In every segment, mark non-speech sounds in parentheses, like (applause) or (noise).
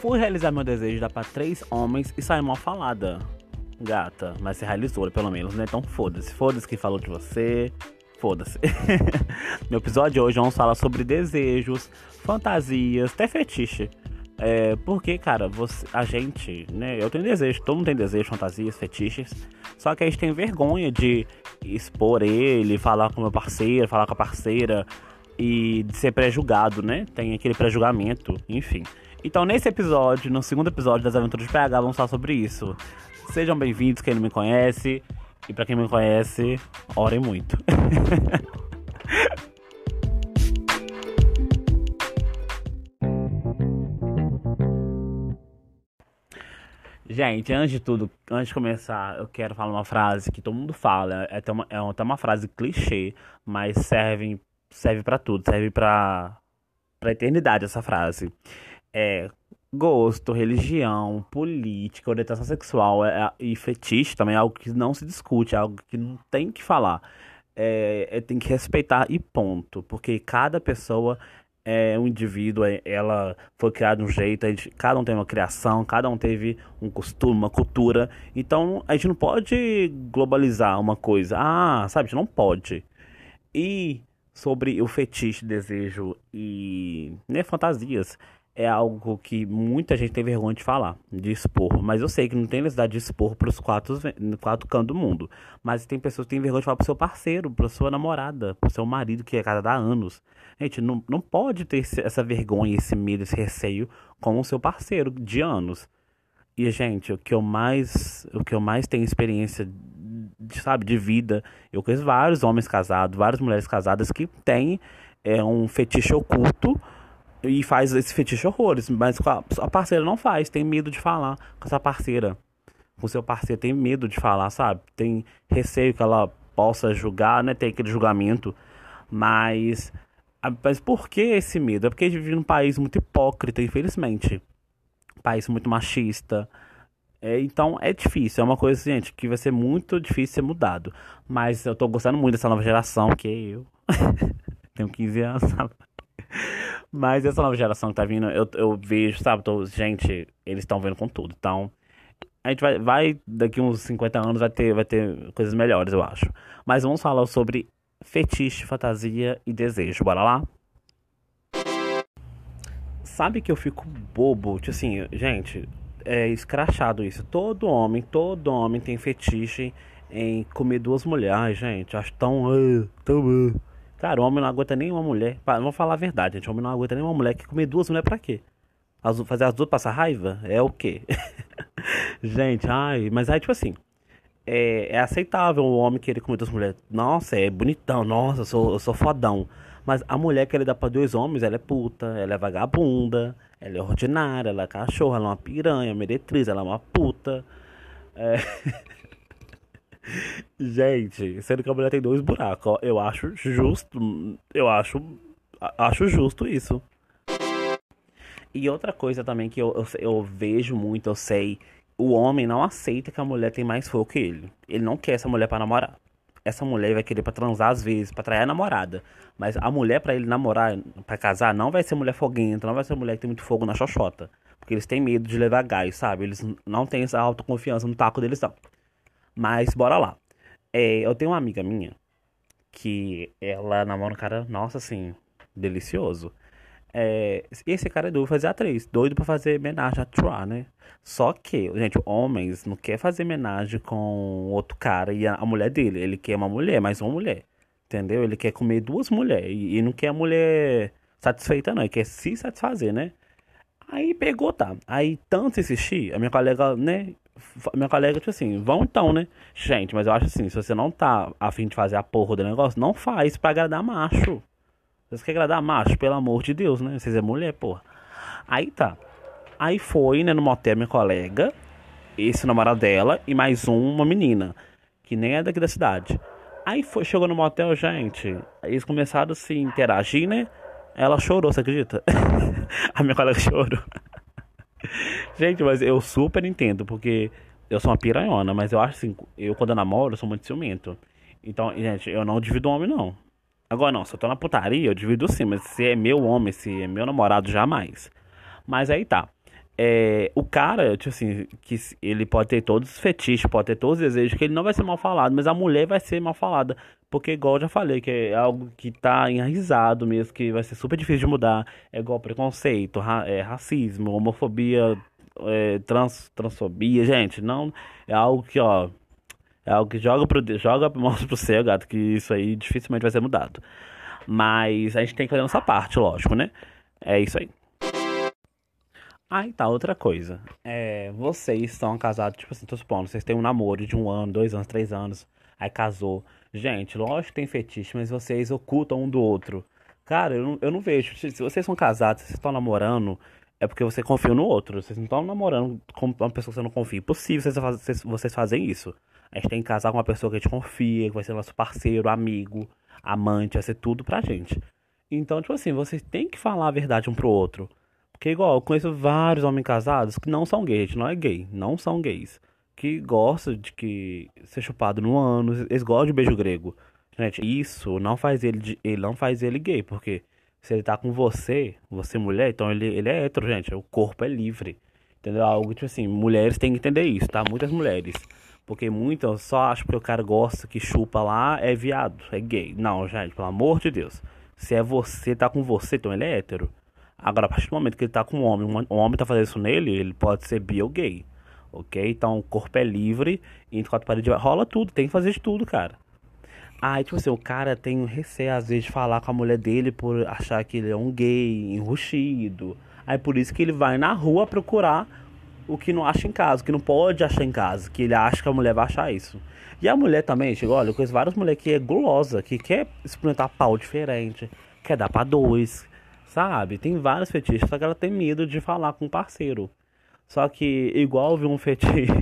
Fui realizar meu desejo dar pra três homens e sair mal falada. Gata, mas você realizou, pelo menos, né? Então foda-se. Foda-se que falou de você. Foda-se. (laughs) no episódio de hoje vamos falar sobre desejos, fantasias, até fetiche. É, porque, cara, você, a gente, né? Eu tenho desejo, todo mundo tem desejo, fantasias, fetiches. Só que a gente tem vergonha de expor ele, falar com meu parceiro, falar com a parceira e de ser pré-julgado, né? Tem aquele pré-julgamento, enfim. Então, nesse episódio, no segundo episódio das Aventuras de PH, vamos falar sobre isso. Sejam bem-vindos, quem não me conhece. E para quem me conhece, orem muito. (laughs) Gente, antes de tudo, antes de começar, eu quero falar uma frase que todo mundo fala. É até uma, é até uma frase clichê, mas serve, serve para tudo, serve pra, pra eternidade essa frase. É gosto, religião, política, orientação sexual é, e fetiche também é algo que não se discute, é algo que não tem que falar. É, é, tem que respeitar e ponto. Porque cada pessoa é um indivíduo, é, ela foi criada de um jeito, gente, cada um tem uma criação, cada um teve um costume, uma cultura. Então a gente não pode globalizar uma coisa. Ah, sabe, a gente não pode. E sobre o fetiche, desejo e né, fantasias é algo que muita gente tem vergonha de falar, de expor. Mas eu sei que não tem necessidade de expor para os quatro, quatro cantos do mundo. Mas tem pessoas que têm vergonha de falar pro seu parceiro, pra sua namorada, pro seu marido, que é casado há anos. Gente, não, não pode ter essa vergonha, esse medo, esse receio com o seu parceiro de anos. E, gente, o que eu mais, o que eu mais tenho experiência, de, sabe, de vida, eu conheço vários homens casados, várias mulheres casadas que têm é, um fetiche oculto e faz esse fetiche horrores, mas a parceira não faz, tem medo de falar com essa parceira. Com seu parceiro tem medo de falar, sabe? Tem receio que ela possa julgar, né? Tem aquele julgamento. Mas, mas por que esse medo? É porque a gente vive num país muito hipócrita, infelizmente. Um país muito machista. É, então é difícil, é uma coisa, gente, que vai ser muito difícil ser mudado. Mas eu tô gostando muito dessa nova geração, que é eu. (laughs) Tenho 15 anos? Mas essa nova geração que tá vindo, eu, eu vejo, sabe? Tô, gente, eles estão vendo com tudo. Então, a gente vai, vai, daqui uns 50 anos, vai ter, vai ter coisas melhores, eu acho. Mas vamos falar sobre fetiche, fantasia e desejo. Bora lá? Sabe que eu fico bobo? Tipo assim, gente, é escrachado isso. Todo homem, todo homem tem fetiche em comer duas mulheres, gente. Acho tão. Uh, tão uh. Cara, o homem não aguenta nem uma mulher. Vamos falar a verdade, gente. O homem não aguenta nem uma mulher que comer duas mulheres pra quê? As, fazer as duas passar raiva? É o quê? (laughs) gente, ai, mas aí, tipo assim. É, é, aceitável o homem querer comer duas mulheres. Nossa, é bonitão, nossa, eu sou, eu sou fodão. Mas a mulher que ele dá pra dois homens, ela é puta, ela é vagabunda, ela é ordinária, ela é cachorra, ela é uma piranha, meretriz, ela é uma puta. É. (laughs) Gente, sendo que a mulher tem dois buracos, ó, eu acho justo, eu acho, acho justo isso. E outra coisa também que eu, eu, eu, vejo muito, eu sei, o homem não aceita que a mulher tem mais fogo que ele. Ele não quer essa mulher para namorar. Essa mulher vai querer para transar às vezes, para trair a namorada. Mas a mulher para ele namorar, para casar, não vai ser mulher foguenta, não vai ser mulher que tem muito fogo na xoxota. Porque eles têm medo de levar gás, sabe? Eles não têm essa autoconfiança no taco deles, não. Mas bora lá. É, eu tenho uma amiga minha que ela namora um cara, nossa, assim, delicioso. É, esse cara é doido fazer atriz, doido pra fazer homenagem a Troa, né? Só que, gente, homens não quer fazer homenagem com outro cara e a, a, mulher dele. Ele quer uma mulher, mais uma mulher. Entendeu? Ele quer comer duas mulheres e, e não quer a mulher satisfeita, não. Ele quer se satisfazer, né? Aí pegou, tá. Aí tanto insistir, a minha colega, né, minha colega, tipo assim, vão então, né? Gente, mas eu acho assim, se você não tá afim de fazer a porra do negócio, não faz pra agradar macho. Você quer agradar macho, pelo amor de Deus, né? Vocês é mulher, porra. Aí tá. Aí foi, né, no motel minha colega, esse namorado dela e mais um, uma menina, que nem é daqui da cidade. Aí foi, chegou no motel, gente, eles começaram a se interagir, né? Ela chorou, você acredita? (laughs) a minha colega (laughs) chorou. (laughs) Gente, mas eu super entendo, porque eu sou uma piranhona, mas eu acho assim, eu quando eu namoro, eu sou muito ciumento. Então, gente, eu não divido homem, não. Agora não, se eu tô na putaria, eu divido sim, mas se é meu homem, se é meu namorado, jamais. Mas aí tá. É, o cara, tipo assim, que ele pode ter todos os fetiches, pode ter todos os desejos, que ele não vai ser mal falado, mas a mulher vai ser mal falada. Porque, igual eu já falei, que é algo que tá enraizado mesmo, que vai ser super difícil de mudar. É igual preconceito, ra é, racismo, homofobia, é, trans, transfobia, gente, não. É algo que, ó. É algo que joga pro, joga, (laughs) mostra pro céu, gato, que isso aí dificilmente vai ser mudado. Mas a gente tem que fazer a nossa parte, lógico, né? É isso aí. Aí tá, outra coisa. É, vocês estão casados, tipo assim, tô supondo, vocês têm um namoro de um ano, dois anos, três anos, aí casou. Gente, lógico que tem fetiche, mas vocês ocultam um do outro. Cara, eu não, eu não vejo. Se vocês são casados, se vocês estão namorando, é porque você confia no outro. Vocês não estão namorando com uma pessoa que você não confia. Impossível vocês, vocês, vocês fazem isso. A gente tem que casar com uma pessoa que a gente confia, que vai ser nosso parceiro, amigo, amante, vai ser tudo pra gente. Então, tipo assim, vocês têm que falar a verdade um pro outro. Porque, igual, eu conheço vários homens casados que não são gays, não é gay, não são gays. Que gostam de que ser chupado no ano, eles gostam de beijo grego. Gente, isso não faz ele, ele não faz ele gay, porque se ele tá com você, você mulher, então ele, ele é hétero, gente. O corpo é livre. Entendeu? Algo tipo assim, mulheres têm que entender isso, tá? Muitas mulheres. Porque muitas só acham que o cara gosta que chupa lá é viado, é gay. Não, gente, pelo amor de Deus. Se é você, tá com você, então ele é hétero. Agora, a partir do momento que ele tá com um homem, um homem tá fazendo isso nele, ele pode ser bi ou gay. Ok? Então o corpo é livre, entre quatro paredes rola tudo, tem que fazer de tudo, cara. Aí, tipo assim, o cara tem receio às vezes de falar com a mulher dele por achar que ele é um gay, enrustido. Aí por isso que ele vai na rua procurar o que não acha em casa, o que não pode achar em casa, que ele acha que a mulher vai achar isso. E a mulher também, chegou, olha, eu conheço várias mulheres que é gulosa, que quer experimentar pau diferente, quer dar pra dois, Sabe? Tem vários fetiches, só que ela tem medo de falar com o parceiro. Só que, igual eu vi um fetiche.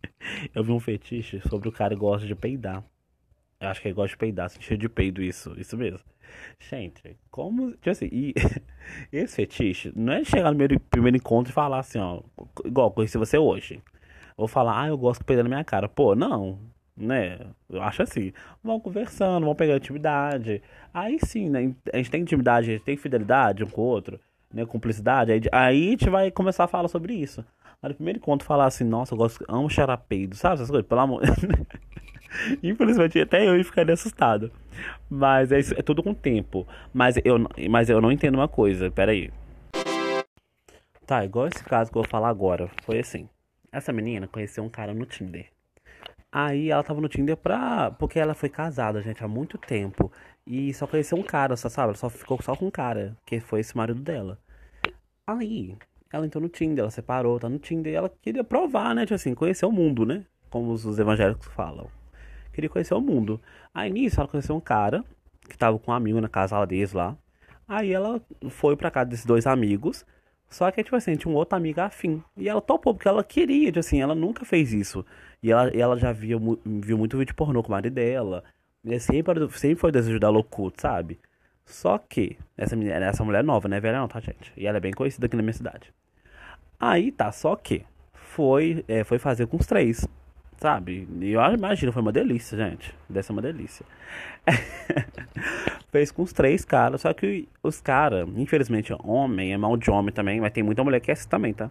(laughs) eu vi um fetiche sobre o cara que gosta de peidar. Eu acho que ele gosta de peidar, sentir de peido, isso, isso mesmo. Gente, como. Tipo assim, e, (laughs) esse fetiche não é chegar no primeiro, primeiro encontro e falar assim, ó. Igual conheci você hoje. Vou falar, ah, eu gosto de peidar na minha cara. Pô, não né? Eu acho assim. Vão conversando, vão pegando intimidade. Aí sim, né? A gente tem intimidade, a gente tem fidelidade um com o outro, né? Cumplicidade. Aí, aí a gente vai começar a falar sobre isso. Mas primeiro encontro falar assim, nossa, eu gosto, amo charapeido, sabe essas coisas? Pelo amor. (laughs) Infelizmente, até eu ia ficar assustado. Mas é, isso, é tudo com tempo. Mas eu, mas eu não entendo uma coisa, peraí. Tá, igual esse caso que eu vou falar agora. Foi assim. Essa menina conheceu um cara no Tinder. Aí ela tava no Tinder pra. Porque ela foi casada, gente, há muito tempo. E só conheceu um cara, só, sabe? Ela só ficou só com um cara, que foi esse marido dela. Aí, ela entrou no Tinder, ela separou, tá no Tinder e ela queria provar, né? Tipo assim, conhecer o mundo, né? Como os evangélicos falam. Queria conhecer o mundo. Aí nisso ela conheceu um cara que tava com um amigo na casa deles lá. Aí ela foi pra casa desses dois amigos. Só que, tipo assim, tinha um outro amigo afim. E ela topou, porque ela queria, tipo assim, ela nunca fez isso. E ela, ela já via, viu muito vídeo pornô com o marido dela. E sempre, sempre foi o desejo dela oculto, sabe? Só que, essa, essa mulher é nova, né? Velha não, tá, gente? E ela é bem conhecida aqui na minha cidade. Aí tá, só que foi, é, foi fazer com os três, sabe? E eu imagino, foi uma delícia, gente. Deve ser uma delícia. (laughs) Fez com os três caras, só que os caras, infelizmente, homem é mal de homem também, mas tem muita mulher que é assim também, tá?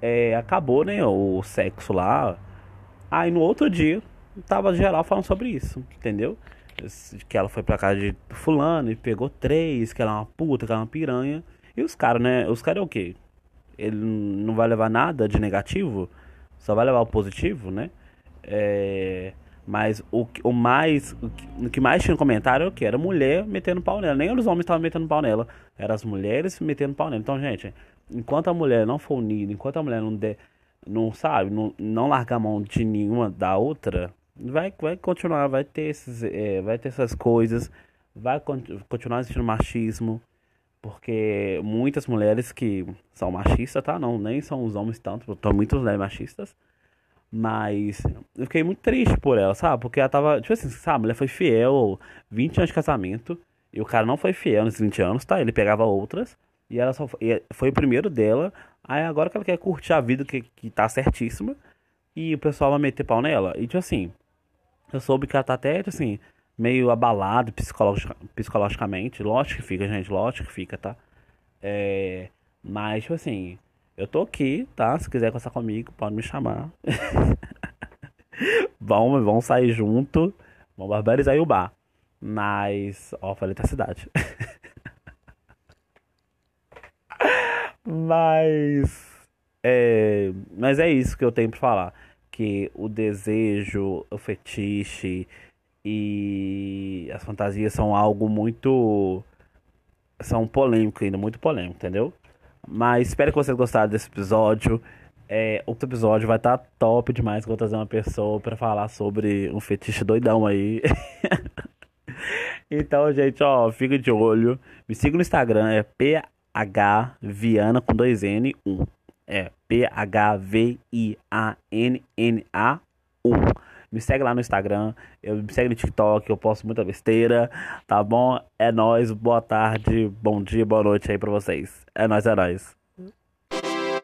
É, acabou, né, o sexo lá. Aí no outro dia, tava geral falando sobre isso, entendeu? Que ela foi pra casa de fulano e pegou três, que ela é uma puta, que ela é uma piranha. E os caras, né? Os caras é o quê? Ele não vai levar nada de negativo, só vai levar o positivo, né? É... Mas o, o mais. O que, o mais tinha no comentário era o que? Era mulher metendo pau nela. Nem os homens estavam metendo pau nela. Eram as mulheres metendo pau nela. Então, gente, enquanto a mulher não for unida, enquanto a mulher não der. Não sabe, não, não largar a mão de nenhuma da outra, vai, vai continuar, vai ter, esses, é, vai ter essas coisas, vai continuar existindo machismo. Porque muitas mulheres que são machistas, tá? Não, nem são os homens tanto, estão muitas mulheres machistas mas eu fiquei muito triste por ela, sabe? Porque ela tava, tipo assim, sabe? A mulher foi fiel 20 anos de casamento. E o cara não foi fiel nesses 20 anos, tá? Ele pegava outras. E ela só foi, foi o primeiro dela. Aí agora que ela quer curtir a vida, que, que tá certíssima. E o pessoal vai meter pau nela. E tipo assim, eu soube que ela tá até, tipo assim, meio abalada psicologica, psicologicamente. Lógico que fica, gente. Lógico que fica, tá? É, mas, tipo assim, Eu tô aqui, tá? Se quiser conversar comigo, pode me chamar. (laughs) vamos, vamos sair junto. Vamos barbarizar o bar. Mas, ó, falei da cidade. (laughs) mas, é, mas é isso que eu tenho pra falar. Que o desejo, o fetiche e as fantasias são algo muito. São polêmico ainda, muito polêmico, entendeu? Mas espero que vocês gostaram desse episódio. É, outro episódio vai estar tá top demais. Vou trazer uma pessoa para falar sobre um fetiche doidão aí. (laughs) então, gente, ó, fica de olho. Me siga no Instagram, é phviana com dois N 1. É P-H-V-I-A-N-N-A 1. Me segue lá no Instagram, eu me segue no TikTok, eu posto muita besteira, tá bom? É nóis, boa tarde, bom dia, boa noite aí pra vocês. É nóis, é nóis.